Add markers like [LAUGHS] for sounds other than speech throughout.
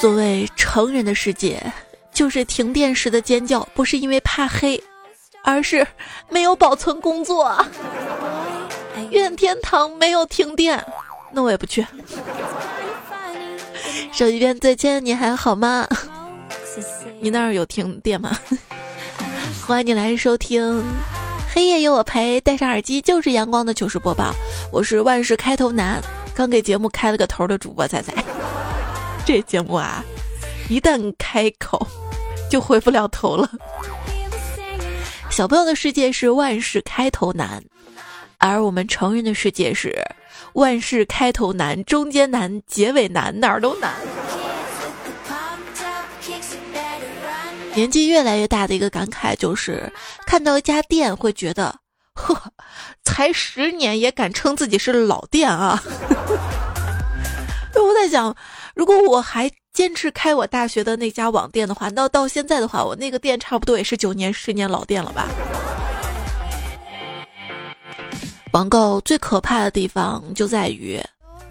所谓成人的世界，就是停电时的尖叫，不是因为怕黑，而是没有保存工作。愿天堂没有停电，那我也不去。手机边再见你还好吗？你那儿有停电吗？[LAUGHS] 欢迎你来收听，黑夜有我陪，戴上耳机就是阳光的糗事播报。我是万事开头难，刚给节目开了个头的主播仔仔。[LAUGHS] 这节目啊，一旦开口，就回不了头了。小朋友的世界是万事开头难，而我们成人的世界是万事开头难，中间难，结尾难，哪儿都难。年纪越来越大的一个感慨就是，看到一家店会觉得，呵，[LAUGHS] 才十年也敢称自己是老店啊！[LAUGHS] 我在想，如果我还坚持开我大学的那家网店的话，那到现在的话，我那个店差不多也是九年、十年老店了吧？网购最可怕的地方就在于，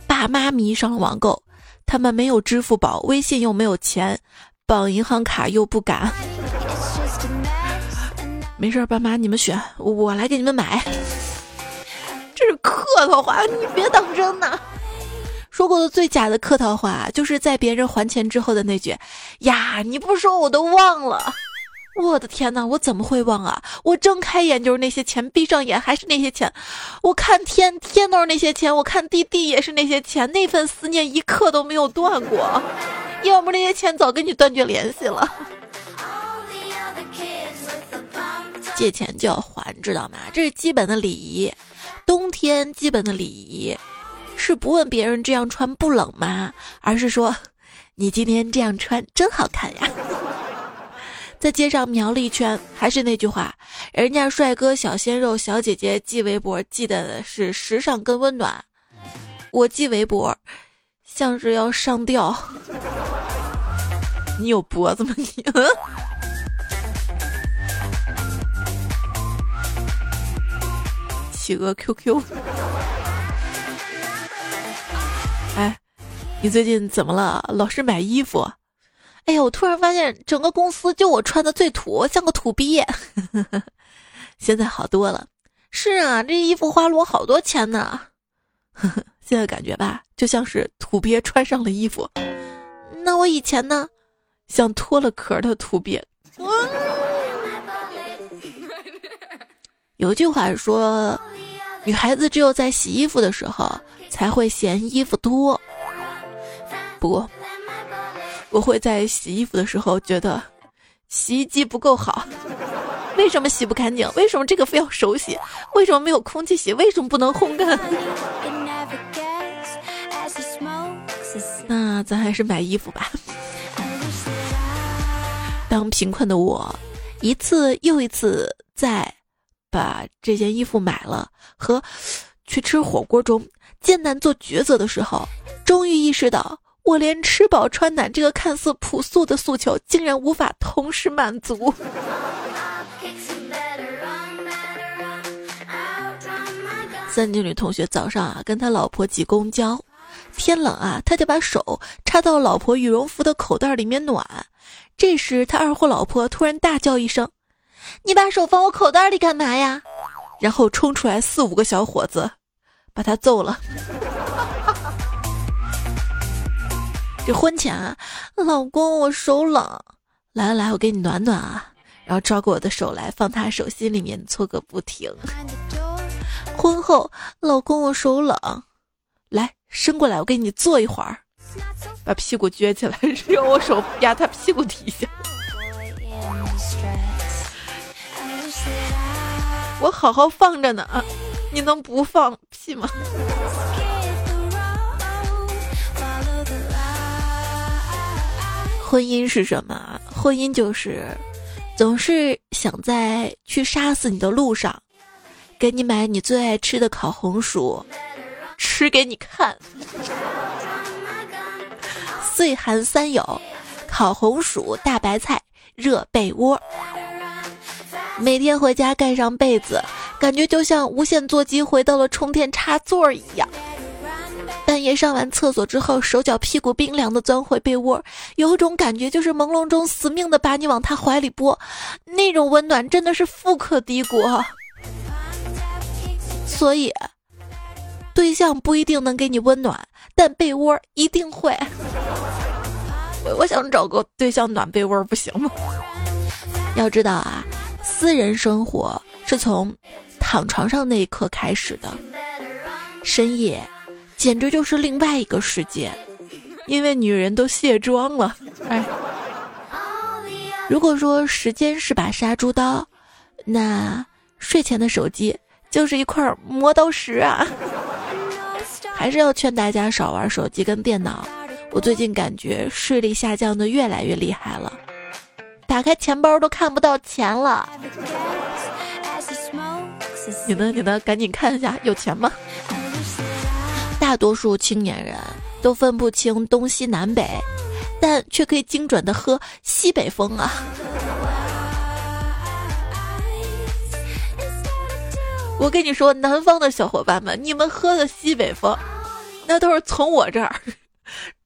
爸妈迷上了网购，他们没有支付宝、微信又没有钱。绑银行卡又不敢，没事，爸妈你们选，我来给你们买。这是客套话，你别当真呐。说过的最假的客套话，就是在别人还钱之后的那句：“呀，你不说我都忘了。”我的天哪，我怎么会忘啊？我睁开眼就是那些钱，闭上眼还是那些钱。我看天天都是那些钱，我看地地也是那些钱，那份思念一刻都没有断过。要不那些钱早跟你断绝联系了。借钱就要还，知道吗？这是基本的礼仪。冬天基本的礼仪是不问别人这样穿不冷吗？而是说，你今天这样穿真好看呀。[LAUGHS] 在街上瞄了一圈，还是那句话，人家帅哥、小鲜肉、小姐姐系围脖系的是时尚跟温暖，我系围脖像是要上吊。你有脖子吗？你？企鹅 QQ。哎，你最近怎么了？老是买衣服。哎呀，我突然发现整个公司就我穿的最土，像个土鳖。[LAUGHS] 现在好多了。是啊，这衣服花了我好多钱呢。[LAUGHS] 现在感觉吧，就像是土鳖穿上了衣服。那我以前呢，像脱了壳的土鳖。有句话说，女孩子只有在洗衣服的时候才会嫌衣服多。不过。我会在洗衣服的时候觉得洗衣机不够好，为什么洗不干净？为什么这个非要手洗？为什么没有空气洗？为什么不能烘干？[LAUGHS] 那咱还是买衣服吧。当贫困的我一次又一次在把这件衣服买了和去吃火锅中艰难做抉择的时候，终于意识到。我连吃饱穿暖这个看似朴素的诉求，竟然无法同时满足。[LAUGHS] 三年女同学早上啊，跟他老婆挤公交，天冷啊，他就把手插到老婆羽绒服的口袋里面暖。这时，他二货老婆突然大叫一声：“你把手放我口袋里干嘛呀？”然后冲出来四五个小伙子，把他揍了。这婚前啊，老公我手冷，来来来，我给你暖暖啊，然后抓过我的手来，放他手心里面搓个不停。婚后，老公我手冷，来伸过来，我给你坐一会儿，把屁股撅起来，[LAUGHS] 让我手压他屁股底下。我好好放着呢啊，你能不放屁吗？婚姻是什么？婚姻就是总是想在去杀死你的路上，给你买你最爱吃的烤红薯，吃给你看。[LAUGHS] 岁寒三友：烤红薯、大白菜、热被窝。每天回家盖上被子，感觉就像无线座机回到了充电插座一样。半夜上完厕所之后，手脚屁股冰凉的钻回被窝，有种感觉就是朦胧中死命的把你往他怀里拨，那种温暖真的是富可敌国。所以，对象不一定能给你温暖，但被窝一定会。我我想找个对象暖被窝，不行吗？要知道啊，私人生活是从躺床上那一刻开始的，深夜。简直就是另外一个世界，因为女人都卸妆了。哎，[LAUGHS] 如果说时间是把杀猪刀，那睡前的手机就是一块磨刀石啊！[LAUGHS] 还是要劝大家少玩手机跟电脑。我最近感觉视力下降的越来越厉害了，打开钱包都看不到钱了。你呢？你呢？赶紧看一下，有钱吗？大多数青年人都分不清东西南北，但却可以精准的喝西北风啊！我跟你说，南方的小伙伴们，你们喝的西北风，那都是从我这儿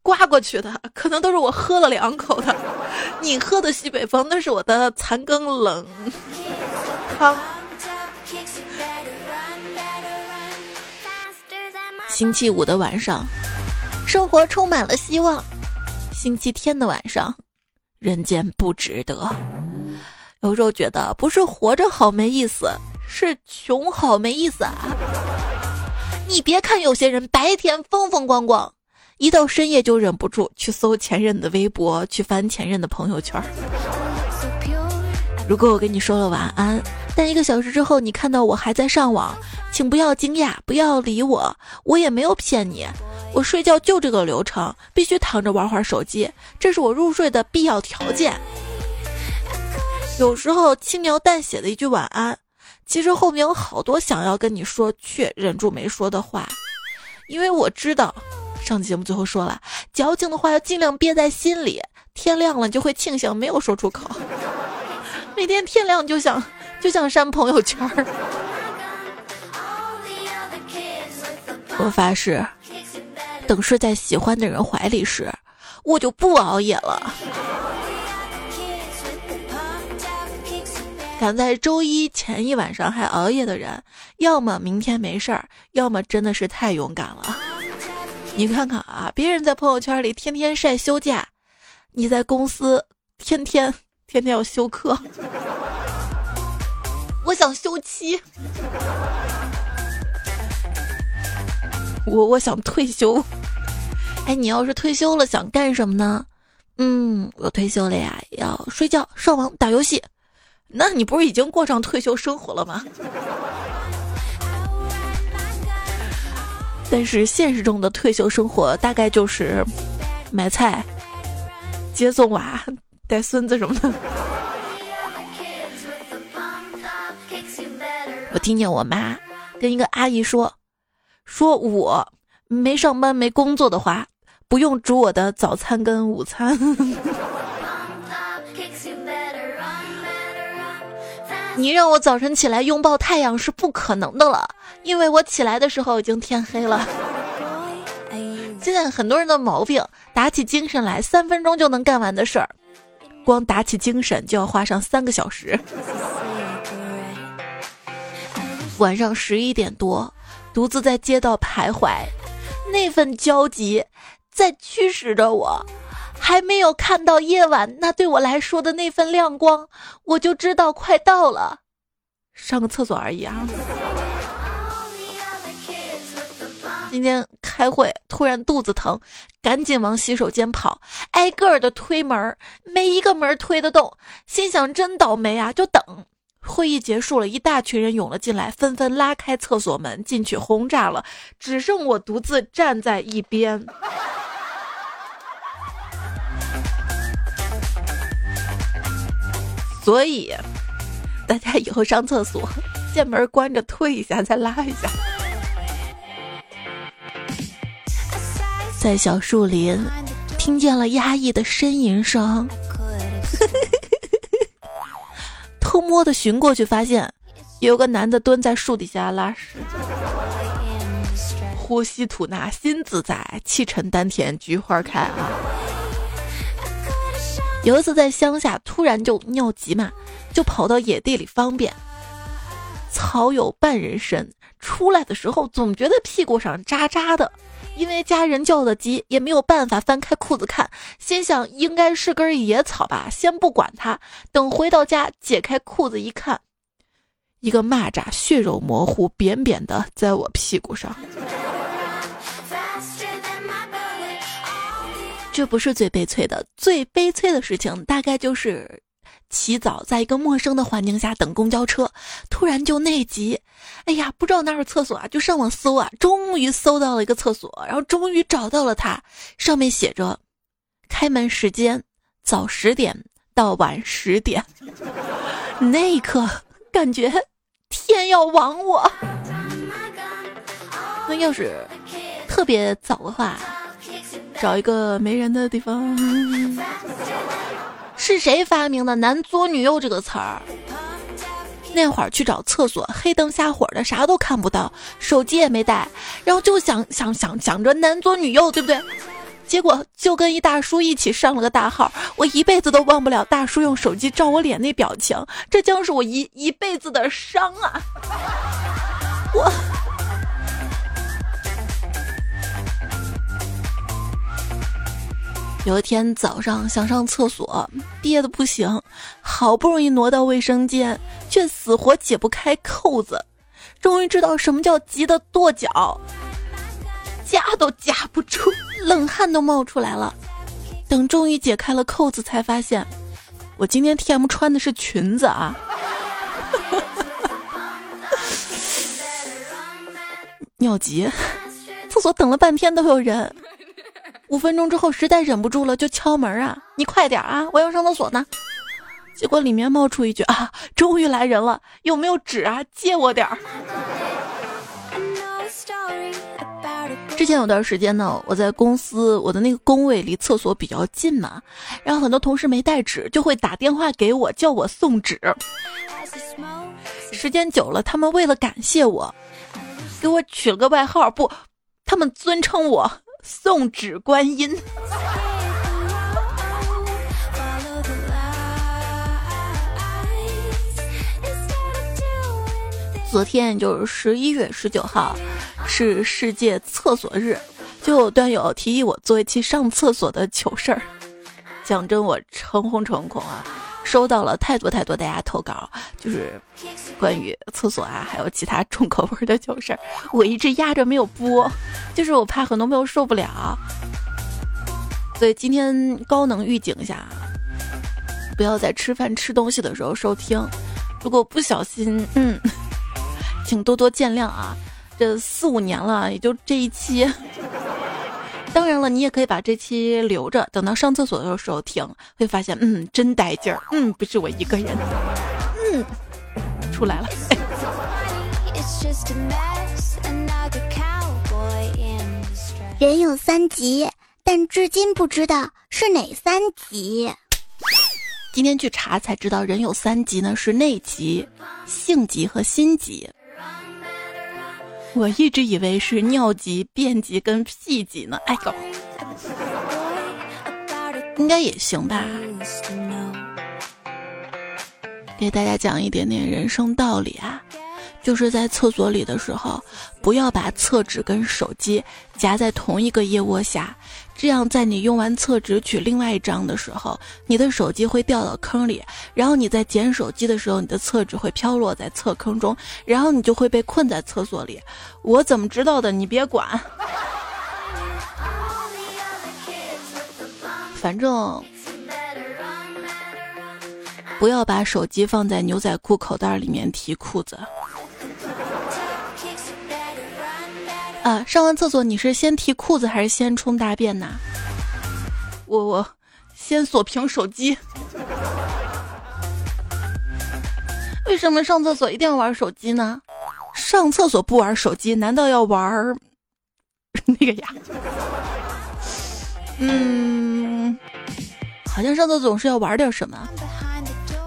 刮过去的，可能都是我喝了两口的。[LAUGHS] 你喝的西北风，那是我的残羹冷汤。[LAUGHS] 星期五的晚上，生活充满了希望；星期天的晚上，人间不值得。有时候觉得不是活着好没意思，是穷好没意思啊！你别看有些人白天风风光光，一到深夜就忍不住去搜前任的微博，去翻前任的朋友圈。如果我跟你说了晚安，但一个小时之后你看到我还在上网，请不要惊讶，不要理我，我也没有骗你，我睡觉就这个流程，必须躺着玩会儿手机，这是我入睡的必要条件。有时候轻描淡写的一句晚安，其实后面有好多想要跟你说却忍住没说的话，因为我知道，上节目最后说了，矫情的话要尽量憋在心里，天亮了就会庆幸没有说出口。[LAUGHS] 每天天亮就想就想删朋友圈儿。我发誓，等睡在喜欢的人怀里时，我就不熬夜了。赶在周一前一晚上还熬夜的人，要么明天没事儿，要么真的是太勇敢了。你看看啊，别人在朋友圈里天天晒休假，你在公司天天。天天要休课，[LAUGHS] 我想休妻，我我想退休。哎，你要是退休了，想干什么呢？嗯，我退休了呀，要睡觉、上网、打游戏。那你不是已经过上退休生活了吗？但是现实中的退休生活大概就是买菜、接送娃。带孙子什么的，我听见我妈跟一个阿姨说：“说我没上班没工作的话，不用煮我的早餐跟午餐。你让我早晨起来拥抱太阳是不可能的了，因为我起来的时候已经天黑了。现在很多人的毛病，打起精神来三分钟就能干完的事儿。”光打起精神就要花上三个小时。晚上十一点多，独自在街道徘徊，那份焦急在驱使着我。还没有看到夜晚那对我来说的那份亮光，我就知道快到了。上个厕所而已啊。今天开会，突然肚子疼，赶紧往洗手间跑，挨个儿的推门，没一个门推得动，心想真倒霉啊！就等会议结束了，一大群人涌了进来，纷纷拉开厕所门进去轰炸了，只剩我独自站在一边。所以，大家以后上厕所 [LAUGHS] 见门关着推一下，再拉一下。在小树林，听见了压抑的呻吟声，[LAUGHS] 偷摸的寻过去，发现有个男的蹲在树底下拉屎。呼吸吐纳心自在，气沉丹田菊花开啊。有一次在乡下，突然就尿急嘛，就跑到野地里方便。草有半人深，出来的时候总觉得屁股上扎扎的，因为家人叫的急，也没有办法翻开裤子看，心想应该是根野草吧，先不管它。等回到家，解开裤子一看，一个蚂蚱，血肉模糊，扁扁的，在我屁股上。这不是最悲催的，最悲催的事情大概就是起早，在一个陌生的环境下等公交车，突然就内急，哎呀，不知道哪有厕所啊，就上网搜啊，终于搜到了一个厕所，然后终于找到了它，上面写着开门时间早十点到晚十点，[LAUGHS] 那一刻感觉天要亡我。那要是特别早的话。找一个没人的地方。[LAUGHS] 是谁发明的“男左女右”这个词儿？那会儿去找厕所，黑灯瞎火的，啥都看不到，手机也没带，然后就想想想想着男左女右，对不对？结果就跟一大叔一起上了个大号，我一辈子都忘不了大叔用手机照我脸那表情，这将是我一一辈子的伤啊！[LAUGHS] 我。有一天早上想上厕所，憋得不行，好不容易挪到卫生间，却死活解不开扣子。终于知道什么叫急得跺脚，夹都夹不住，冷汗都冒出来了。等终于解开了扣子，才发现我今天 T M 穿的是裙子啊！[LAUGHS] 尿急，厕所等了半天都有人。五分钟之后，实在忍不住了，就敲门啊！你快点啊，我要上厕所呢。结果里面冒出一句啊，终于来人了，有没有纸啊？借我点儿。之前有段时间呢，我在公司，我的那个工位离厕所比较近嘛，然后很多同事没带纸，就会打电话给我，叫我送纸。时间久了，他们为了感谢我，给我取了个外号，不，他们尊称我。送纸观音。昨天就是十一月十九号，是世界厕所日，就有段友提议我做一期上厕所的糗事儿。讲真，我诚惶诚恐啊。收到了太多太多大家投稿，就是关于厕所啊，还有其他重口味的糗事儿，我一直压着没有播，就是我怕很多朋友受不了，所以今天高能预警一下，不要在吃饭吃东西的时候收听，如果不小心，嗯，请多多见谅啊，这四五年了，也就这一期。当然了，你也可以把这期留着，等到上厕所的时候听，会发现，嗯，真带劲儿，嗯，不是我一个人，嗯，出来了。人有三急，但至今不知道是哪三急。今天去查才知道，人有三急呢，是内急、性急和心急。我一直以为是尿急、便急跟屁急呢，哎呦，应该也行吧。给大家讲一点点人生道理啊，就是在厕所里的时候，不要把厕纸跟手机夹在同一个腋窝下。这样，在你用完厕纸取另外一张的时候，你的手机会掉到坑里，然后你在捡手机的时候，你的厕纸会飘落在厕坑中，然后你就会被困在厕所里。我怎么知道的？你别管，反正不要把手机放在牛仔裤口袋里面提裤子。啊！上完厕所你是先提裤子还是先冲大便呢？我我先锁屏手机。为什么上厕所一定要玩手机呢？上厕所不玩手机，难道要玩 [LAUGHS] 那个呀？嗯，好像上厕所总是要玩点什么。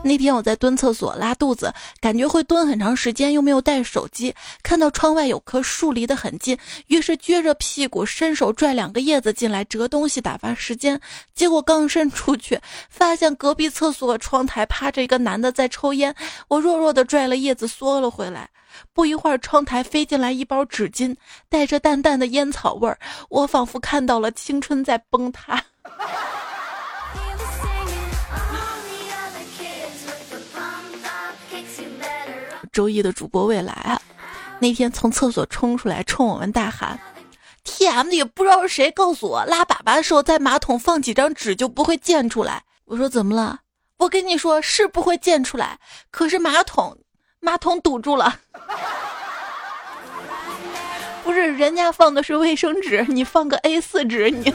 那天我在蹲厕所拉肚子，感觉会蹲很长时间，又没有带手机，看到窗外有棵树离得很近，于是撅着屁股伸手拽两个叶子进来折东西打发时间。结果刚伸出去，发现隔壁厕所窗台趴着一个男的在抽烟，我弱弱的拽了叶子缩了回来。不一会儿，窗台飞进来一包纸巾，带着淡淡的烟草味儿，我仿佛看到了青春在崩塌。周一的主播未来啊，那天从厕所冲出来，冲我们大喊：“T M 的也不知道是谁告诉我，拉粑粑的时候在马桶放几张纸就不会溅出来。”我说：“怎么了？我跟你说是不会溅出来，可是马桶马桶堵住了。[LAUGHS] 不是人家放的是卫生纸，你放个 A 四纸，你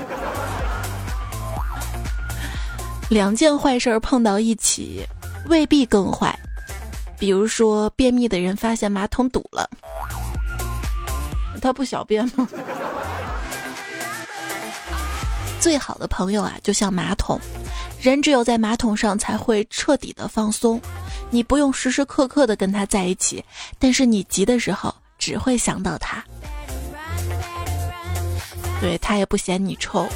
两件坏事碰到一起未必更坏。”比如说，便秘的人发现马桶堵了，他不小便吗？最好的朋友啊，就像马桶，人只有在马桶上才会彻底的放松。你不用时时刻刻的跟他在一起，但是你急的时候只会想到他。对他也不嫌你臭，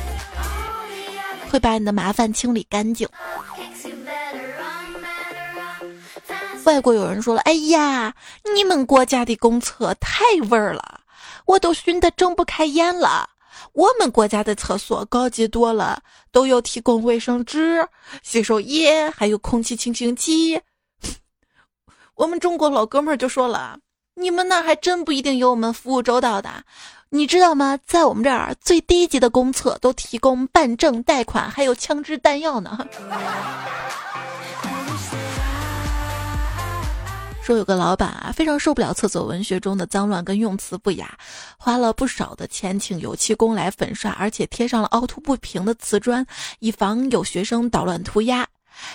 会把你的麻烦清理干净。外国有人说了：“哎呀，你们国家的公厕太味儿了，我都熏得睁不开眼了。我们国家的厕所高级多了，都有提供卫生纸、洗手液，还有空气清新剂。[LAUGHS] 我们中国老哥们儿就说了：你们那还真不一定有我们服务周到的。你知道吗？在我们这儿最低级的公厕都提供办证、贷款，还有枪支弹药呢。”说有个老板啊，非常受不了厕所文学中的脏乱跟用词不雅，花了不少的钱请油漆工来粉刷，而且贴上了凹凸不平的瓷砖，以防有学生捣乱涂鸦。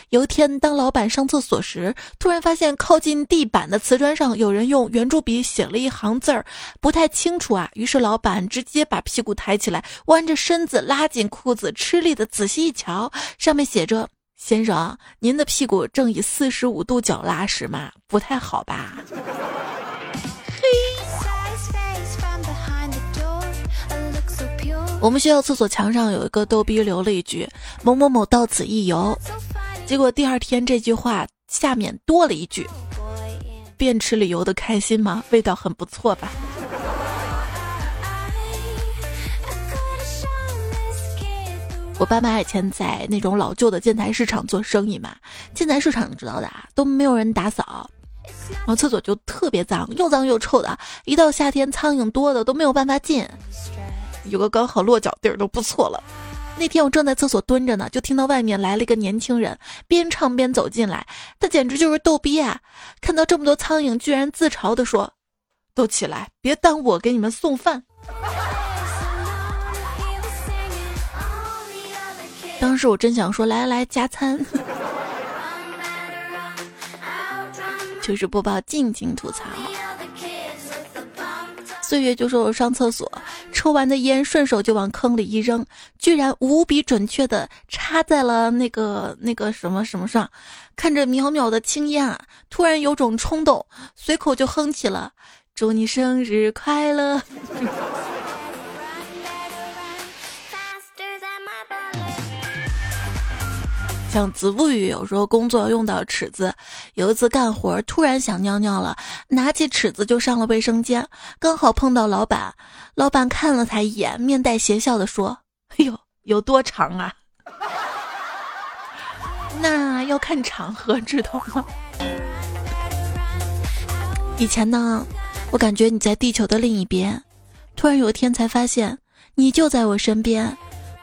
有一天，当老板上厕所时，突然发现靠近地板的瓷砖上有人用圆珠笔写了一行字儿，不太清楚啊。于是老板直接把屁股抬起来，弯着身子拉紧裤子，吃力的仔细一瞧，上面写着。先生，您的屁股正以四十五度角拉屎吗？不太好吧？我们学校厕所墙上有一个逗逼留了一句“某某某到此一游”，结果第二天这句话下面多了一句“便池里游的开心吗？味道很不错吧？”我爸妈以前在那种老旧的建材市场做生意嘛，建材市场你知道的啊，都没有人打扫，然后厕所就特别脏，又脏又臭的。一到夏天，苍蝇多的都没有办法进，有个刚好落脚地儿都不错了。那天我正在厕所蹲着呢，就听到外面来了一个年轻人，边唱边走进来，他简直就是逗逼啊！看到这么多苍蝇，居然自嘲地说：“都起来，别耽误我给你们送饭。”当时我真想说，来来来，加餐。[LAUGHS] 就是播报，静静吐槽。岁月就说我上厕所，抽完的烟顺手就往坑里一扔，居然无比准确的插在了那个那个什么什么上。看着渺渺的青烟啊，突然有种冲动，随口就哼起了：“祝你生日快乐。” [LAUGHS] 像子不语，有时候工作用到尺子，有一次干活突然想尿尿了，拿起尺子就上了卫生间，刚好碰到老板，老板看了他一眼，面带邪笑的说：“哎呦，有多长啊？那要看场合，知道吗？”以前呢，我感觉你在地球的另一边，突然有一天才发现，你就在我身边。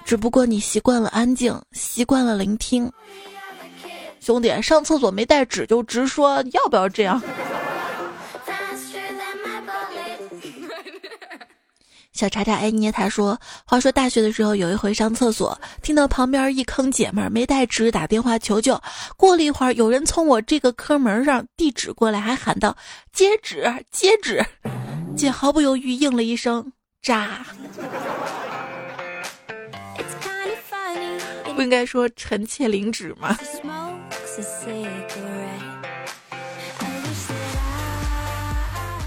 只不过你习惯了安静，习惯了聆听。兄弟，上厕所没带纸就直说，要不要这样？[LAUGHS] 小查查爱捏他说：“话说大学的时候，有一回上厕所，听到旁边一坑姐们儿没带纸，打电话求救。过了一会儿，有人从我这个坑门上递纸过来，还喊道：‘接纸，接纸！’姐毫不犹豫应了一声：‘渣。’不应该说臣妾领旨吗？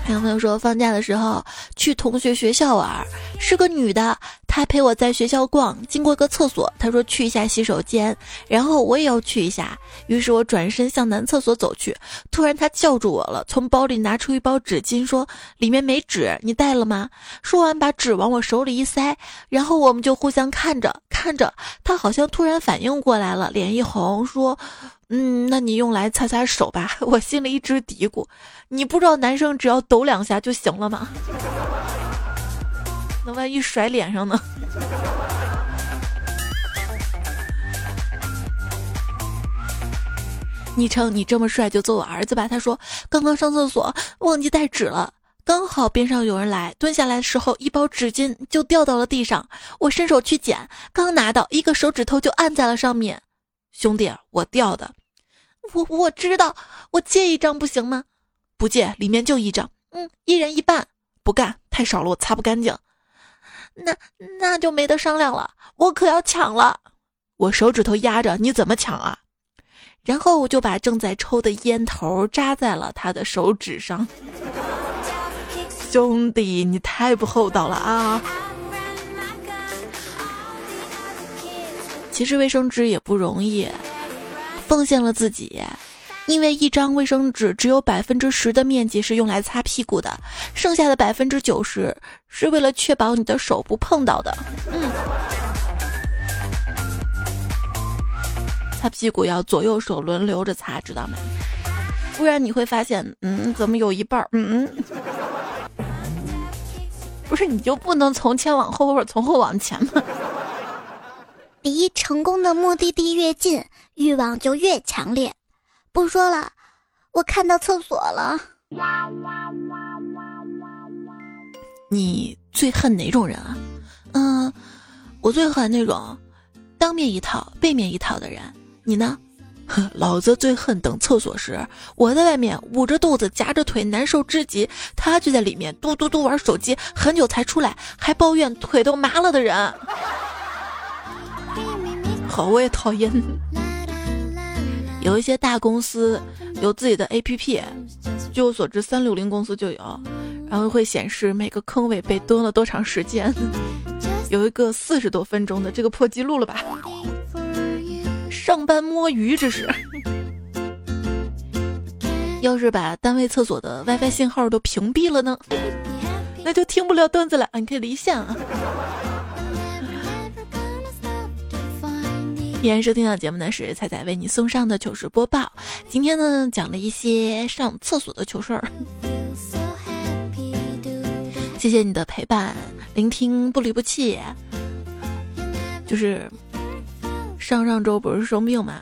还有朋友说，放假的时候去同学学校玩，是个女的，她陪我在学校逛，经过个厕所，她说去一下洗手间，然后我也要去一下，于是我转身向男厕所走去，突然她叫住我了，从包里拿出一包纸巾，说里面没纸，你带了吗？说完把纸往我手里一塞，然后我们就互相看着看着，她好像突然反应过来了，脸一红，说。嗯，那你用来擦擦手吧。[LAUGHS] 我心里一直嘀咕，你不知道男生只要抖两下就行了吗？[LAUGHS] 那万一甩脸上呢？[LAUGHS] 昵称你这么帅就做我儿子吧。他说刚刚上厕所忘记带纸了，刚好边上有人来，蹲下来的时候一包纸巾就掉到了地上，我伸手去捡，刚拿到一个手指头就按在了上面。兄弟，我掉的，我我知道，我借一张不行吗？不借，里面就一张，嗯，一人一半，不干，太少了，我擦不干净。那那就没得商量了，我可要抢了。我手指头压着，你怎么抢啊？然后我就把正在抽的烟头扎在了他的手指上。[LAUGHS] 兄弟，你太不厚道了啊！其实卫生纸也不容易，奉献了自己，因为一张卫生纸只有百分之十的面积是用来擦屁股的，剩下的百分之九十是为了确保你的手不碰到的。嗯，擦屁股要左右手轮流着擦，知道吗？不然你会发现，嗯，怎么有一半儿？嗯，[LAUGHS] 不是你就不能从前往后或者从后往前吗？离成功的目的地越近，欲望就越强烈。不说了，我看到厕所了。你最恨哪种人啊？嗯，我最恨那种当面一套背面一套的人。你呢？老子最恨等厕所时，我在外面捂着肚子夹着腿难受至极，他就在里面嘟嘟嘟玩手机，很久才出来，还抱怨腿都麻了的人。好，我也讨厌。[LAUGHS] 有一些大公司有自己的 APP，据我所知，三六零公司就有，然后会显示每个坑位被蹲了多长时间。[LAUGHS] 有一个四十多分钟的，这个破纪录了吧？上班摸鱼这是。要是把单位厕所的 WiFi 信号都屏蔽了呢？[LAUGHS] 那就听不了段子了，你可以离线啊。依然收听到节目呢是彩彩为你送上的糗事播报。今天呢讲了一些上厕所的糗事儿，谢谢你的陪伴、聆听，不离不弃。就是上上周不是生病嘛，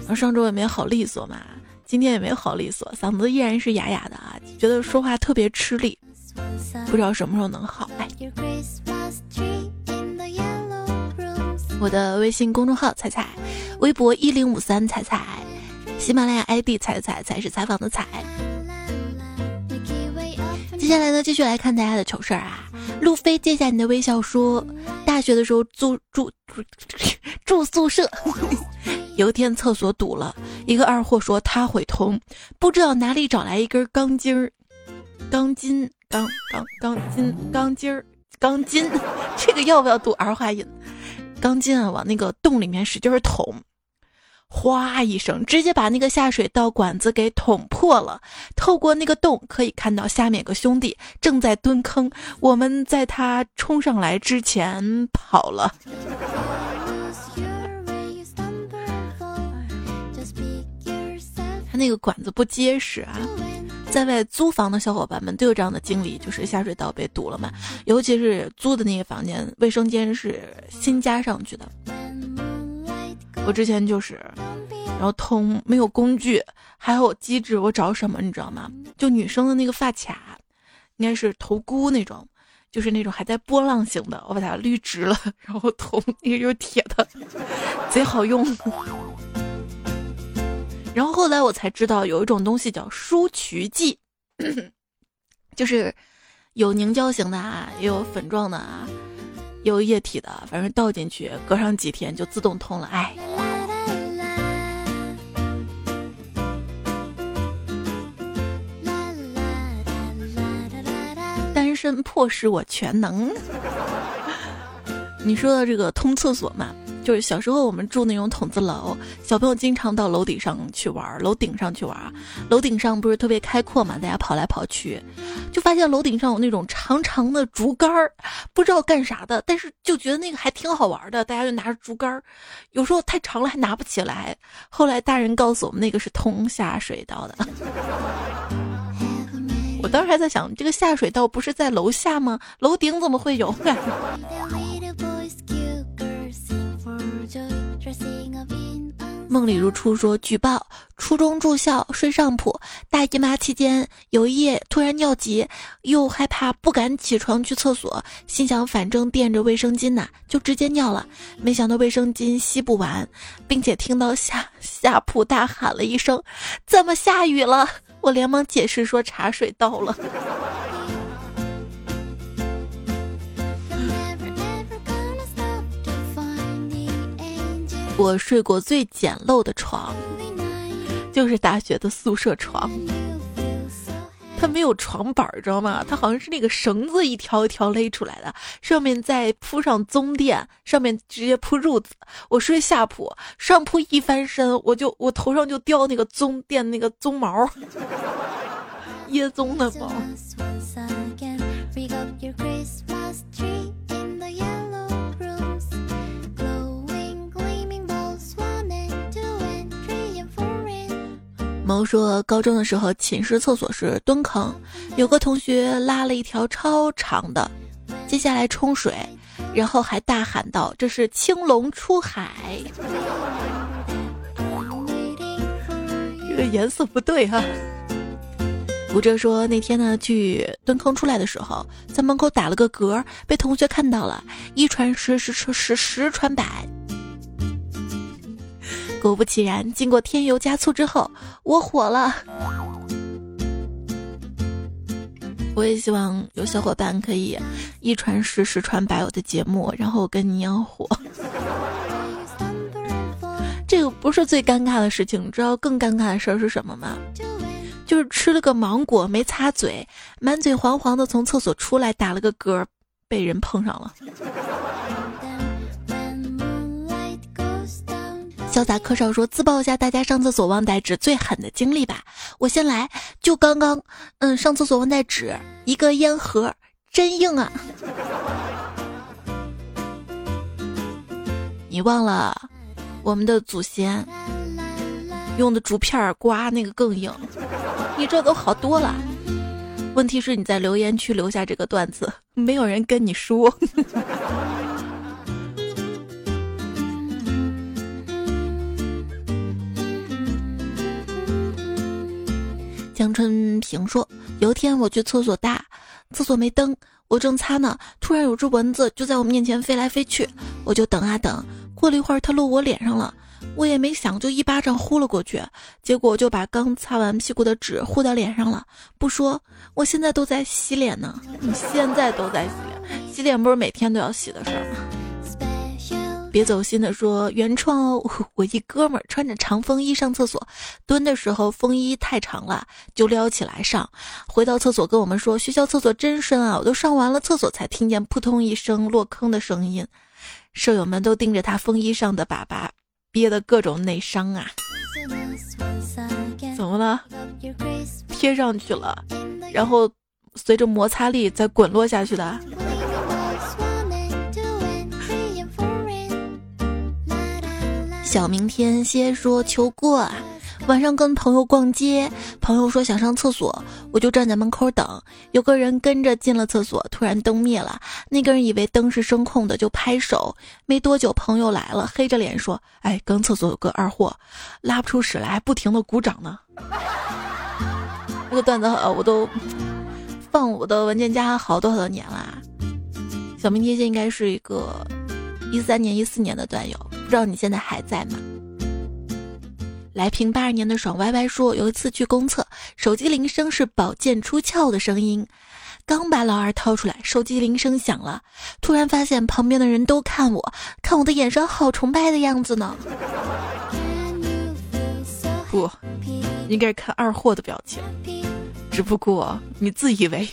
然后上周也没好利索嘛，今天也没好利索，嗓子依然是哑哑的啊，觉得说话特别吃力，不知道什么时候能好。哎。我的微信公众号彩彩，微博一零五三彩彩，喜马拉雅 ID 彩彩才是采访的彩。接下来呢，继续来看大家的糗事儿啊。路飞借下你的微笑说，大学的时候住住住住宿舍，[LAUGHS] 有一天厕所堵了，一个二货说他会通，不知道哪里找来一根钢筋儿，钢筋钢钢钢筋钢筋儿钢筋，[LAUGHS] 这个要不要读儿化音？钢筋啊，往那个洞里面使劲捅，哗一声，直接把那个下水道管子给捅破了。透过那个洞，可以看到下面有个兄弟正在蹲坑。我们在他冲上来之前跑了。他那个管子不结实啊。在外租房的小伙伴们都有这样的经历，就是下水道被堵了嘛。尤其是租的那个房间，卫生间是新加上去的。我之前就是，然后通没有工具，还有机制，我找什么你知道吗？就女生的那个发卡，应该是头箍那种，就是那种还在波浪形的，我把它捋直了，然后通，那个就是铁的，贼好用。然后后来我才知道有一种东西叫舒渠剂，[CLEARS THROAT] 就是有凝胶型的啊，也有粉状的啊，也有液体的，反正倒进去，隔上几天就自动通了。哎，单身迫使我全能。[LAUGHS] 你说到这个通厕所嘛，就是小时候我们住那种筒子楼，小朋友经常到楼顶上去玩，楼顶上去玩。楼顶上不是特别开阔嘛，大家跑来跑去，就发现楼顶上有那种长长的竹竿儿，不知道干啥的，但是就觉得那个还挺好玩的，大家就拿着竹竿儿，有时候太长了还拿不起来。后来大人告诉我们，那个是通下水道的。[LAUGHS] 我当时还在想，这个下水道不是在楼下吗？楼顶怎么会有？[LAUGHS] 梦里如初说：举报初中住校睡上铺，大姨妈期间有一夜突然尿急，又害怕不敢起床去厕所，心想反正垫着卫生巾呢，就直接尿了。没想到卫生巾吸不完，并且听到下下铺大喊了一声：“怎么下雨了？”我连忙解释说：“茶水到了。”我睡过最简陋的床，就是大学的宿舍床。它没有床板儿，知道吗？它好像是那个绳子一条一条勒出来的，上面再铺上棕垫，上面直接铺褥子。我睡下铺，上铺一翻身，我就我头上就掉那个棕垫那个棕毛，[LAUGHS] 椰棕的毛。猫说，高中的时候寝室厕所是蹲坑，有个同学拉了一条超长的，接下来冲水，然后还大喊道：“这是青龙出海。”这个颜色不对哈。吴哲说，那天呢去蹲坑出来的时候，在门口打了个嗝，被同学看到了，一传十，十传十，十传百。果不其然，经过添油加醋之后，我火了。我也希望有小伙伴可以一传十，十传百我的节目，然后我跟你一样火。这个不是最尴尬的事情，你知道更尴尬的事儿是什么吗？就是吃了个芒果没擦嘴，满嘴黄黄的从厕所出来打了个嗝，被人碰上了。潇洒柯少说：“自曝一下大家上厕所忘带纸最狠的经历吧。我先来，就刚刚，嗯，上厕所忘带纸，一个烟盒，真硬啊！你忘了我们的祖先用的竹片刮那个更硬，你这都好多了。问题是你在留言区留下这个段子，没有人跟你说。”江春平说：“有一天我去厕所大，厕所没灯，我正擦呢，突然有只蚊子就在我面前飞来飞去，我就等啊等，过了一会儿它落我脸上了，我也没想就一巴掌呼了过去，结果就把刚擦完屁股的纸呼到脸上了。不说，我现在都在洗脸呢。你现在都在洗脸，洗脸不是每天都要洗的事儿吗？”别走心的说原创哦，[LAUGHS] 我一哥们儿穿着长风衣上厕所，蹲的时候风衣太长了，就撩起来上。回到厕所跟我们说，学校厕所真深啊，我都上完了厕所才听见扑通一声落坑的声音。舍友们都盯着他风衣上的粑粑，憋的各种内伤啊。怎么了？贴上去了，然后随着摩擦力再滚落下去的。小明天蝎说求过啊，晚上跟朋友逛街，朋友说想上厕所，我就站在门口等。有个人跟着进了厕所，突然灯灭了，那个人以为灯是声控的，就拍手。没多久，朋友来了，黑着脸说：“哎，刚厕所有个二货，拉不出屎来，还不停的鼓掌呢。”这个段子我都放我的文件夹好多好多年啦。小明天蝎应该是一个一三年、一四年的段友。不知道你现在还在吗？来评八二年的爽歪歪说，有一次去公厕，手机铃声是宝剑出鞘的声音，刚把老二掏出来，手机铃声响了，突然发现旁边的人都看我，看我的眼神好崇拜的样子呢。不，应该是看二货的表情，只不过你自以为。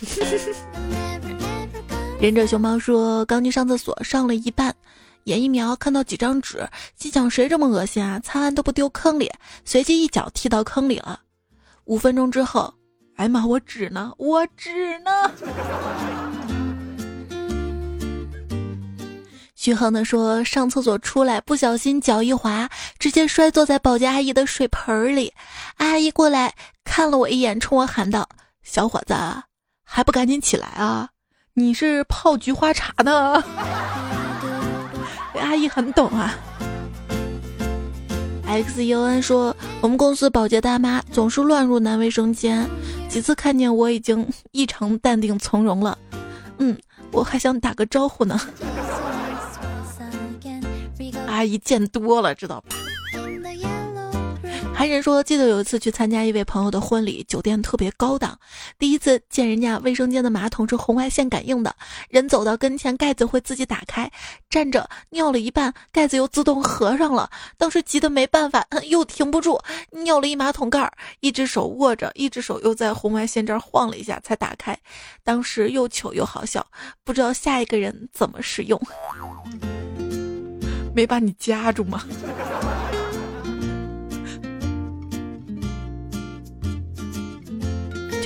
[LAUGHS] 忍者熊猫说：“刚去上厕所，上了一半，眼一瞄看到几张纸，心想谁这么恶心啊？擦完都不丢坑里，随即一脚踢到坑里了。五分钟之后，哎妈，我纸呢？我纸呢？”徐恒的说：“上厕所出来，不小心脚一滑，直接摔坐在保洁阿姨的水盆里。阿姨过来看了我一眼，冲我喊道：‘小伙子，还不赶紧起来啊！’”你是泡菊花茶的，阿姨很懂啊。X U N 说，我们公司保洁大妈总是乱入男卫生间，几次看见我已经异常淡定从容了。嗯，我还想打个招呼呢。阿姨见多了，知道吧？人说，记得有一次去参加一位朋友的婚礼，酒店特别高档，第一次见人家卫生间的马桶是红外线感应的，人走到跟前，盖子会自己打开，站着尿了一半，盖子又自动合上了，当时急得没办法，[LAUGHS] 又停不住，尿了一马桶盖，一只手握着，一只手又在红外线这儿晃了一下才打开，当时又糗又好笑，不知道下一个人怎么使用，[LAUGHS] 没把你夹住吗？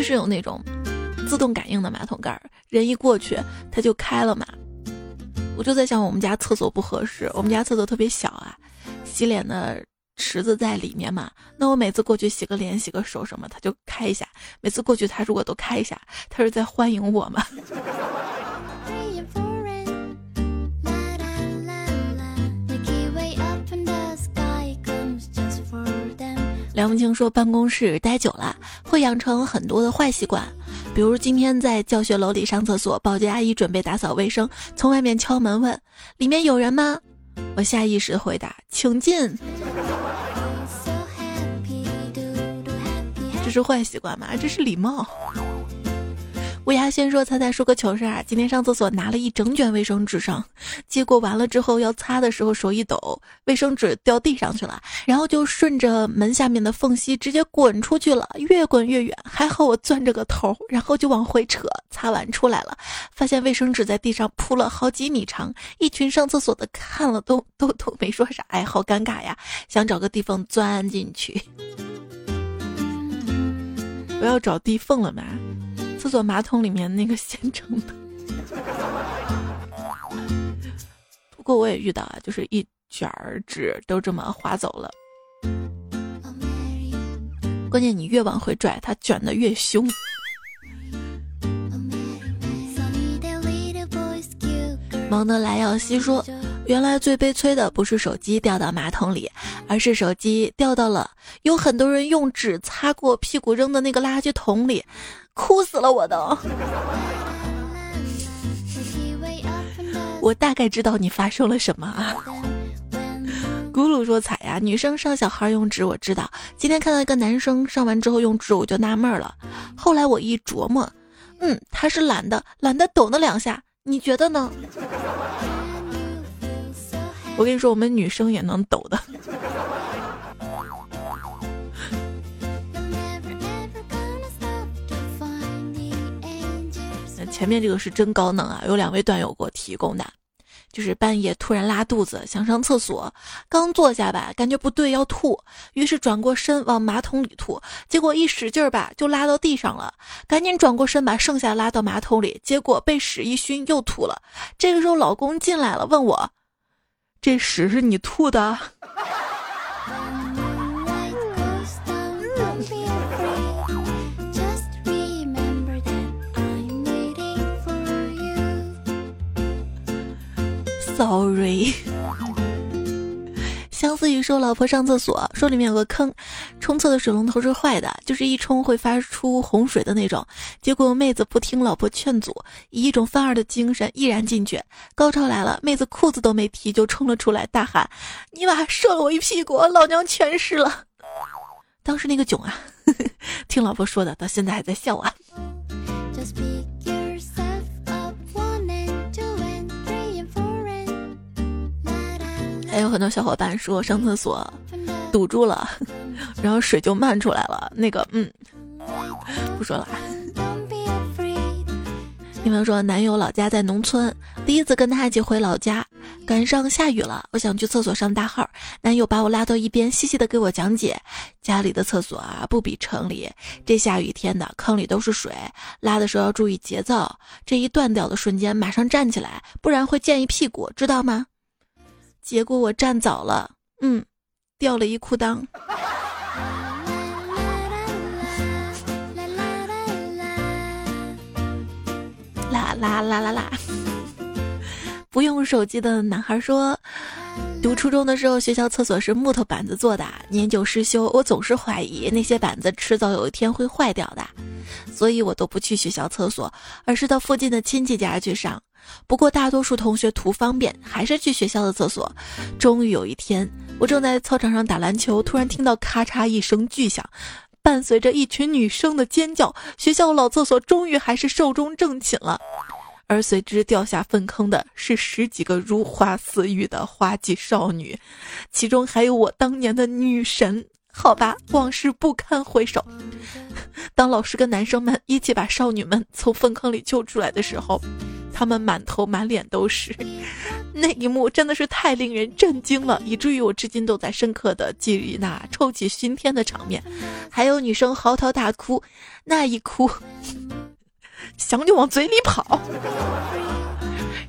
就是有那种自动感应的马桶盖，人一过去它就开了嘛。我就在想，我们家厕所不合适，我们家厕所特别小啊，洗脸的池子在里面嘛。那我每次过去洗个脸、洗个手什么，它就开一下。每次过去，它如果都开一下，它是在欢迎我吗？梁文清说：“办公室待久了，会养成很多的坏习惯，比如今天在教学楼里上厕所，保洁阿姨准备打扫卫生，从外面敲门问：‘里面有人吗？’我下意识的回答：‘请进。’这是坏习惯吗？这是礼貌。”乌鸦先说：“猜猜说个糗事儿。今天上厕所拿了一整卷卫生纸上，结果完了之后要擦的时候手一抖，卫生纸掉地上去了，然后就顺着门下面的缝隙直接滚出去了，越滚越远。还好我攥着个头，然后就往回扯，擦完出来了，发现卫生纸在地上铺了好几米长，一群上厕所的看了都都都没说啥，哎，好尴尬呀，想找个地缝钻进去。不要找地缝了嘛。”厕所马桶里面那个现成的，[LAUGHS] 不过我也遇到啊，就是一卷儿纸都这么划走了。关键你越往回拽，它卷的越凶。蒙德莱奥西说：“原来最悲催的不是手机掉到马桶里，而是手机掉到了有很多人用纸擦过屁股扔的那个垃圾桶里。”哭死了，我都！我大概知道你发生了什么啊。咕噜说彩呀，女生上小孩用纸我知道，今天看到一个男生上完之后用纸，我就纳闷了。后来我一琢磨，嗯，他是懒的，懒得抖那两下，你觉得呢？我跟你说，我们女生也能抖的。前面这个是真高能啊！有两位段友给我提供的，就是半夜突然拉肚子，想上厕所，刚坐下吧，感觉不对要吐，于是转过身往马桶里吐，结果一使劲儿吧，就拉到地上了，赶紧转过身把剩下拉到马桶里，结果被屎一熏又吐了。这个时候老公进来了，问我：“这屎是你吐的？”Sorry，相思雨说老婆上厕所，说里面有个坑，冲厕的水龙头是坏的，就是一冲会发出洪水的那种。结果妹子不听老婆劝阻，以一种犯二的精神毅然进去。高潮来了，妹子裤子都没提就冲了出来，大喊：“你妈射了我一屁股，老娘全湿了。”当时那个囧啊，[LAUGHS] 听老婆说的，到现在还在笑啊。Just be 还有很多小伙伴说上厕所堵住了，[LAUGHS] 然后水就漫出来了。那个，嗯，不说了。女朋友说，男友老家在农村，第一次跟他一起回老家，赶上下雨了，我想去厕所上大号，男友把我拉到一边，细细的给我讲解，家里的厕所啊不比城里，这下雨天的坑里都是水，拉的时候要注意节奏，这一断掉的瞬间马上站起来，不然会溅一屁股，知道吗？结果我站早了，嗯，掉了一裤裆。啦啦啦啦啦！[LAUGHS] 不用手机的男孩说，读初中的时候，学校厕所是木头板子做的，年久失修，我总是怀疑那些板子迟早有一天会坏掉的，所以我都不去学校厕所，而是到附近的亲戚家去上。不过大多数同学图方便，还是去学校的厕所。终于有一天，我正在操场上打篮球，突然听到咔嚓一声巨响。伴随着一群女生的尖叫，学校老厕所终于还是寿终正寝了。而随之掉下粪坑的是十几个如花似玉的花季少女，其中还有我当年的女神。好吧，往事不堪回首。当老师跟男生们一起把少女们从粪坑里救出来的时候。他们满头满脸都是，[LAUGHS] 那一幕真的是太令人震惊了，以至于我至今都在深刻的记忆那臭气熏天的场面。还有女生嚎啕大哭，那一哭，[LAUGHS] 想就往嘴里跑。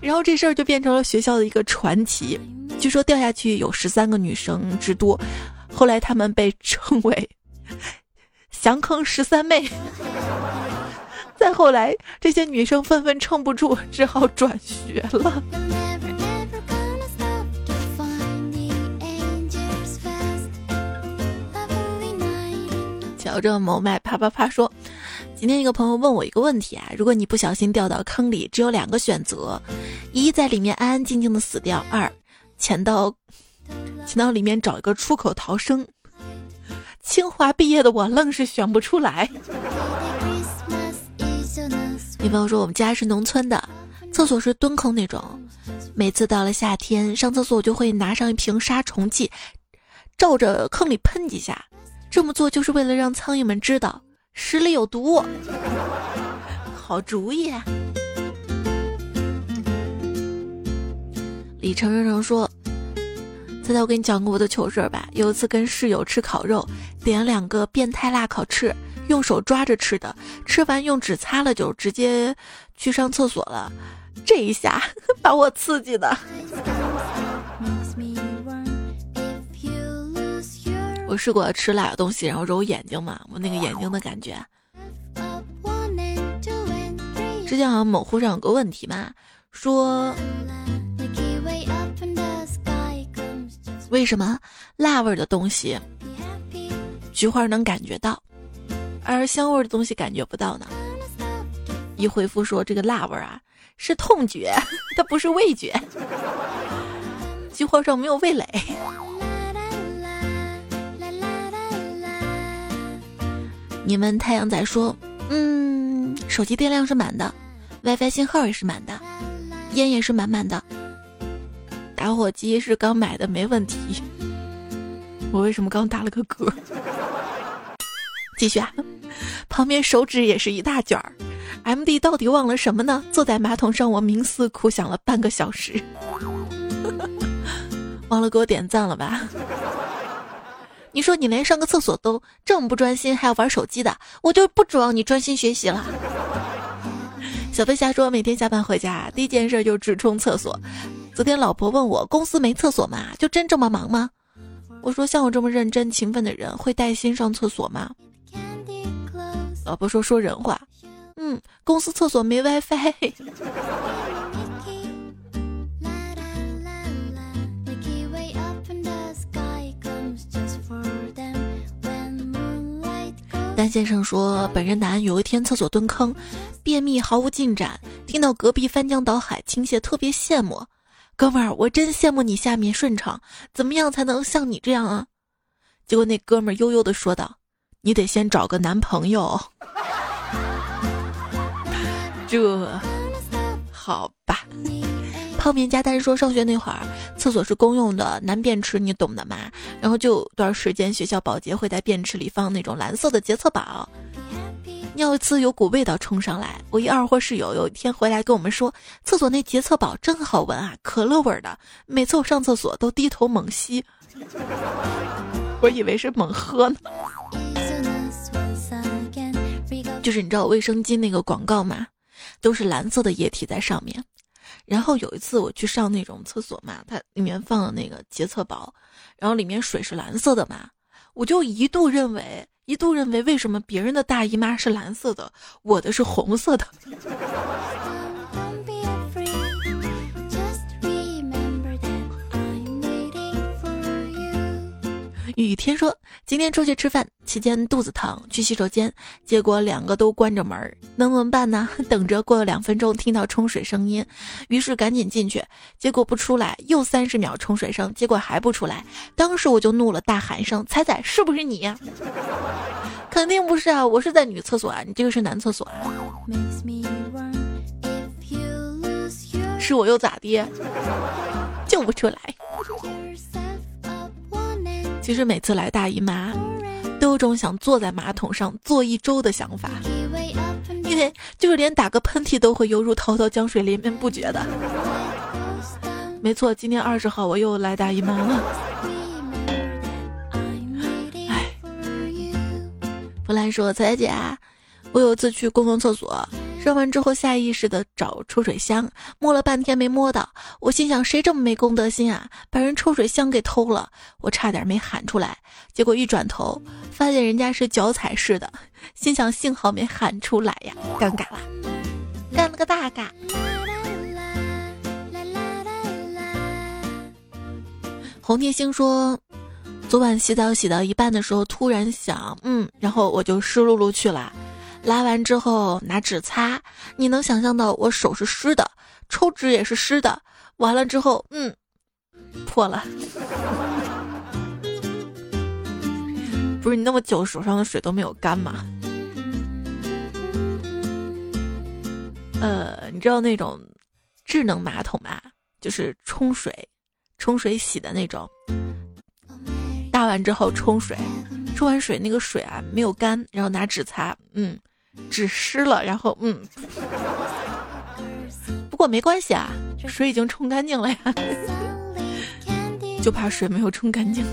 然后这事儿就变成了学校的一个传奇，据说掉下去有十三个女生之多，后来他们被称为 [LAUGHS] “翔坑十三妹”。再后来，这些女生纷纷撑不住，只好转学了。瞧着某麦啪啪啪说：“今天一个朋友问我一个问题啊，如果你不小心掉到坑里，只有两个选择：一在里面安安静静的死掉；二潜到潜到里面找一个出口逃生。”清华毕业的我愣是选不出来。女朋友说：“我们家是农村的，厕所是蹲坑那种。每次到了夏天上厕所，我就会拿上一瓶杀虫剂，照着坑里喷几下。这么做就是为了让苍蝇们知道屎里有毒。[LAUGHS] 好主意。”啊李成成说：“猜猜我给你讲个我的糗事吧。有一次跟室友吃烤肉，点了两个变态辣烤翅。”用手抓着吃的，吃完用纸擦了就直接去上厕所了，这一下 [LAUGHS] 把我刺激的。我试过吃辣的东西，然后揉眼睛嘛，我那个眼睛的感觉。之前好像某乎上有个问题嘛，说为什么辣味的东西菊花能感觉到？而香味的东西感觉不到呢。一回复说这个辣味啊是痛觉，它不是味觉。菊花上没有味蕾。你们太阳仔说，嗯，手机电量是满的，WiFi 信号也是满的，烟也是满满的，打火机是刚买的，没问题。我为什么刚打了个嗝？继续啊，旁边手指也是一大卷儿。M D 到底忘了什么呢？坐在马桶上，我冥思苦想了半个小时。[LAUGHS] 忘了给我点赞了吧？[LAUGHS] 你说你连上个厕所都这么不专心，还要玩手机的，我就不指望你专心学习了。[LAUGHS] 小飞侠说，每天下班回家第一件事就直冲厕所。昨天老婆问我，公司没厕所吗？就真这么忙吗？我说，像我这么认真勤奋的人，会带薪上厕所吗？老婆说：“说人话，嗯，公司厕所没 WiFi。”丹先生说：“本人男有一天厕所蹲坑，便秘毫无进展，听到隔壁翻江倒海倾泻，特别羡慕。哥们儿，我真羡慕你下面顺畅，怎么样才能像你这样啊？”结果那哥们儿悠悠的说道。你得先找个男朋友，这好吧？泡面加蛋说，上学那会儿，厕所是公用的，男便池，你懂的嘛？然后就段时间，学校保洁会在便池里放那种蓝色的洁厕宝，尿一次有股味道冲上来。我一二货室友有一天回来跟我们说，厕所那洁厕宝真好闻啊，可乐味的。每次我上厕所都低头猛吸，[LAUGHS] 我以为是猛喝呢。就是你知道卫生巾那个广告嘛？都是蓝色的液体在上面。然后有一次我去上那种厕所嘛，它里面放了那个洁厕宝，然后里面水是蓝色的嘛，我就一度认为，一度认为为什么别人的大姨妈是蓝色的，我的是红色的。雨天说：“今天出去吃饭期间肚子疼，去洗手间，结果两个都关着门儿，能怎么办呢？等着过了两分钟，听到冲水声音，于是赶紧进去，结果不出来，又三十秒冲水声，结果还不出来。当时我就怒了，大喊一声：‘猜猜是不是你？’肯定不是啊，我是在女厕所啊，你这个是男厕所啊。是我又咋的？[LAUGHS] 救不出来。”其实每次来大姨妈，都有种想坐在马桶上坐一周的想法，因为就是连打个喷嚏都会犹如滔滔江水连绵不绝的。没错，今天二十号我又来大姨妈了。哎，弗兰说：“彩彩姐，我有一次去公共厕所。”扔完之后，下意识的找抽水箱，摸了半天没摸到。我心想，谁这么没公德心啊，把人抽水箱给偷了？我差点没喊出来，结果一转头，发现人家是脚踩式的，心想幸好没喊出来呀，尴尬了，干了个大尬。红天星说，昨晚洗澡洗到一半的时候，突然想，嗯，然后我就湿漉漉去了。拉完之后拿纸擦，你能想象到我手是湿的，抽纸也是湿的。完了之后，嗯，破了。[LAUGHS] 不是你那么久手上的水都没有干吗？呃，你知道那种智能马桶吧？就是冲水、冲水洗的那种。大完之后冲水，冲完水那个水啊没有干，然后拿纸擦，嗯。纸湿了，然后嗯，不过没关系啊，水已经冲干净了呀，就怕水没有冲干净。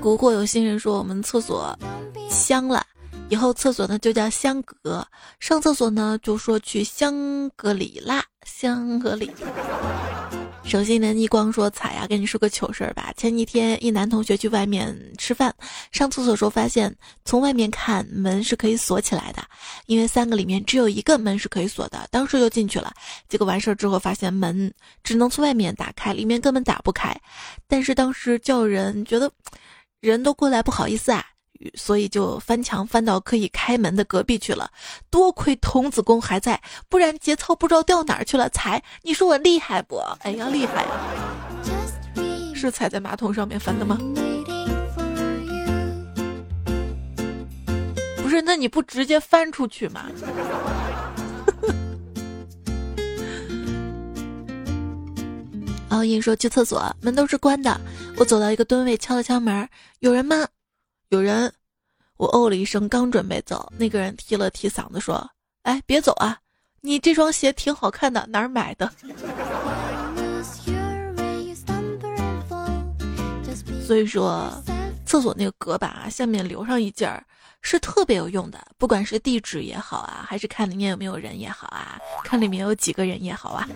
不过有新人说我们厕所香了，以后厕所呢就叫香格，上厕所呢就说去香格里拉，香格里。首先呢逆光说：“彩呀，跟你说个糗事儿吧。前几天一男同学去外面吃饭，上厕所时候发现从外面看门是可以锁起来的，因为三个里面只有一个门是可以锁的。当时就进去了，结果完事儿之后发现门只能从外面打开，里面根本打不开。但是当时叫人觉得人都过来不好意思啊。”所以就翻墙翻到可以开门的隔壁去了，多亏童子功还在，不然节操不知道掉哪儿去了。踩，你说我厉害不？哎呀，厉害呀！是踩在马桶上面翻的吗？不是，那你不直接翻出去吗？[LAUGHS] 奥印说去厕所，门都是关的。我走到一个蹲位，敲了敲门，有人吗？有人，我哦了一声，刚准备走，那个人提了提嗓子说：“哎，别走啊！你这双鞋挺好看的，哪儿买的？” [LAUGHS] 所以说，厕所那个隔板啊，下面留上一件儿是特别有用的，不管是地址也好啊，还是看里面有没有人也好啊，看里面有几个人也好啊。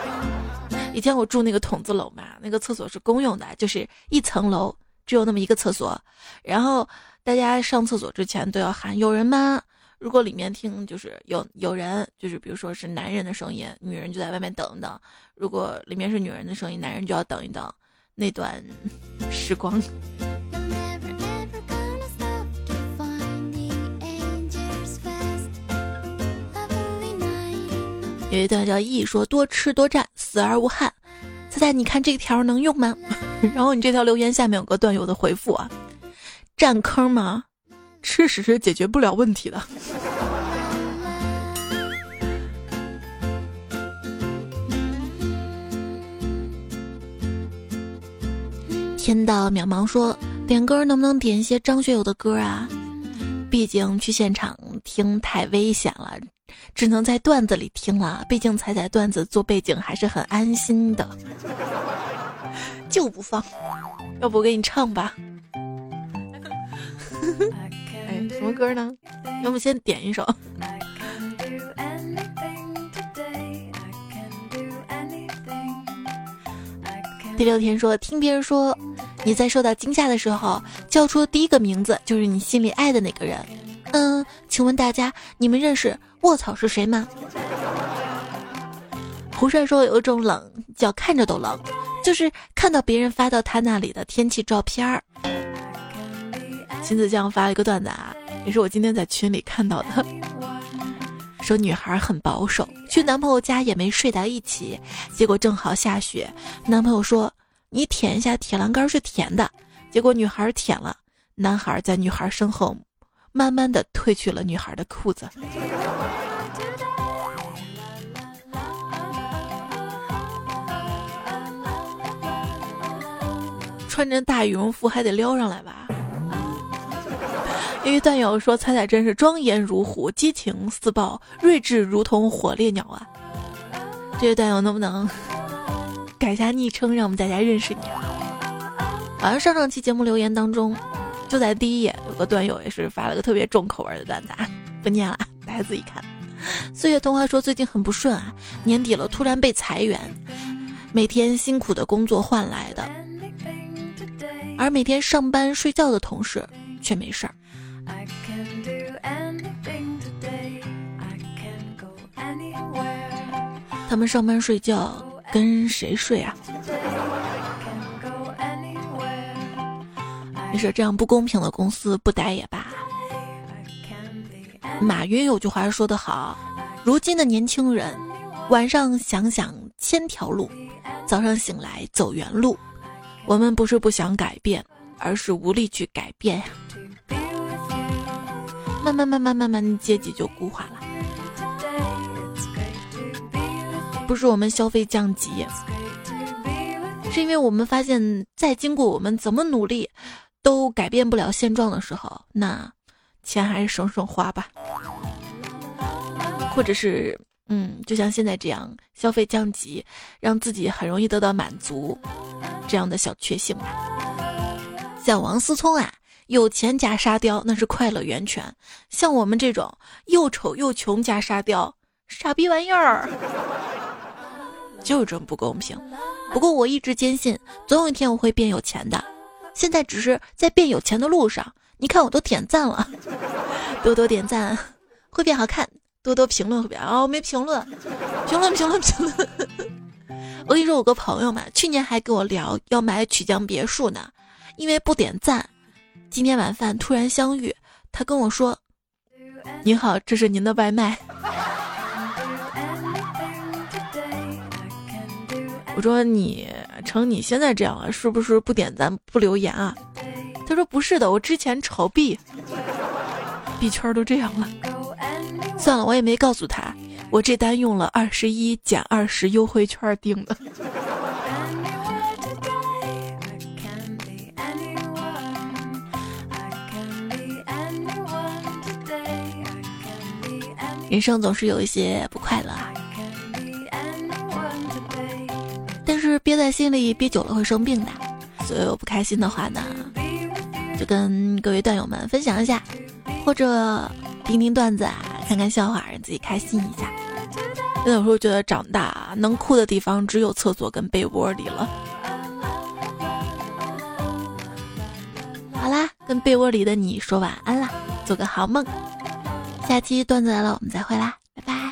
[LAUGHS] 以前我住那个筒子楼嘛，那个厕所是公用的，就是一层楼。只有那么一个厕所，然后大家上厕所之前都要喊有人吗？如果里面听就是有有人，就是比如说是男人的声音，女人就在外面等一等；如果里面是女人的声音，男人就要等一等。那段 [LAUGHS] 时光，有一段叫“一说多吃多占，死而无憾”。猜猜你看这条能用吗？然后你这条留言下面有个段友的回复啊，占坑吗？吃屎是解决不了问题的。天道渺茫说点歌能不能点一些张学友的歌啊？毕竟去现场听太危险了，只能在段子里听了。毕竟踩踩段子做背景还是很安心的，就不放。要不我给你唱吧？哎，什么歌呢？要不先点一首。第六天说，听别人说，你在受到惊吓的时候叫出第一个名字就是你心里爱的那个人。嗯，请问大家，你们认识卧槽是谁吗？[LAUGHS] 胡帅说有一种冷叫看着都冷，就是看到别人发到他那里的天气照片儿。秦子酱发了一个段子啊，也是我今天在群里看到的。[LAUGHS] 说女孩很保守，去男朋友家也没睡在一起，结果正好下雪，男朋友说：“你舔一下铁栏杆是甜的。”结果女孩舔了，男孩在女孩身后慢慢的褪去了女孩的裤子。穿着大羽绒服还得撩上来吧？一位段友说：“彩彩真是庄严如虎，激情似豹，睿智如同火烈鸟啊！”这位段友能不能改下昵称，让我们大家认识你？啊好像上上期节目留言当中，就在第一页有个段友也是发了个特别重口味的段子，啊不念了，大家自己看。岁月童话说：“最近很不顺啊，年底了突然被裁员，每天辛苦的工作换来的，而每天上班睡觉的同事却没事儿。”他们上班睡觉跟谁睡啊？你说这样不公平的公司不待也罢。马云有句话说得好：如今的年轻人，晚上想想千条路，早上醒来走原路。我们不是不想改变，而是无力去改变呀。慢慢慢慢慢慢，阶级就固化了。不是我们消费降级，是因为我们发现，再经过我们怎么努力，都改变不了现状的时候，那钱还是省省花吧。或者是，嗯，就像现在这样，消费降级，让自己很容易得到满足，这样的小确幸吧。像王思聪啊，有钱加沙雕那是快乐源泉；像我们这种又丑又穷加沙雕，傻逼玩意儿。就是这么不公平，不过我一直坚信，总有一天我会变有钱的。现在只是在变有钱的路上。你看，我都点赞了，[LAUGHS] 多多点赞会变好看，多多评论会变哦，没评论，评论评论评论。我跟你说，我个朋友嘛，去年还跟我聊要买曲江别墅呢，因为不点赞。今天晚饭突然相遇，他跟我说：“您好，这是您的外卖。[LAUGHS] ”我说你成你现在这样了，是不是不点赞不留言啊？他说不是的，我之前炒币，币圈都这样了。算了，我也没告诉他，我这单用了二十一减二十优惠券订的。人生总是有一些不快乐啊。是憋在心里，憋久了会生病的。所以有不开心的话呢，就跟各位段友们分享一下，或者听听段子啊，看看笑话，让自己开心一下。真的有时候觉得长大能哭的地方只有厕所跟被窝里了。好啦，跟被窝里的你说晚安啦，做个好梦。下期段子来了，我们再会啦。拜拜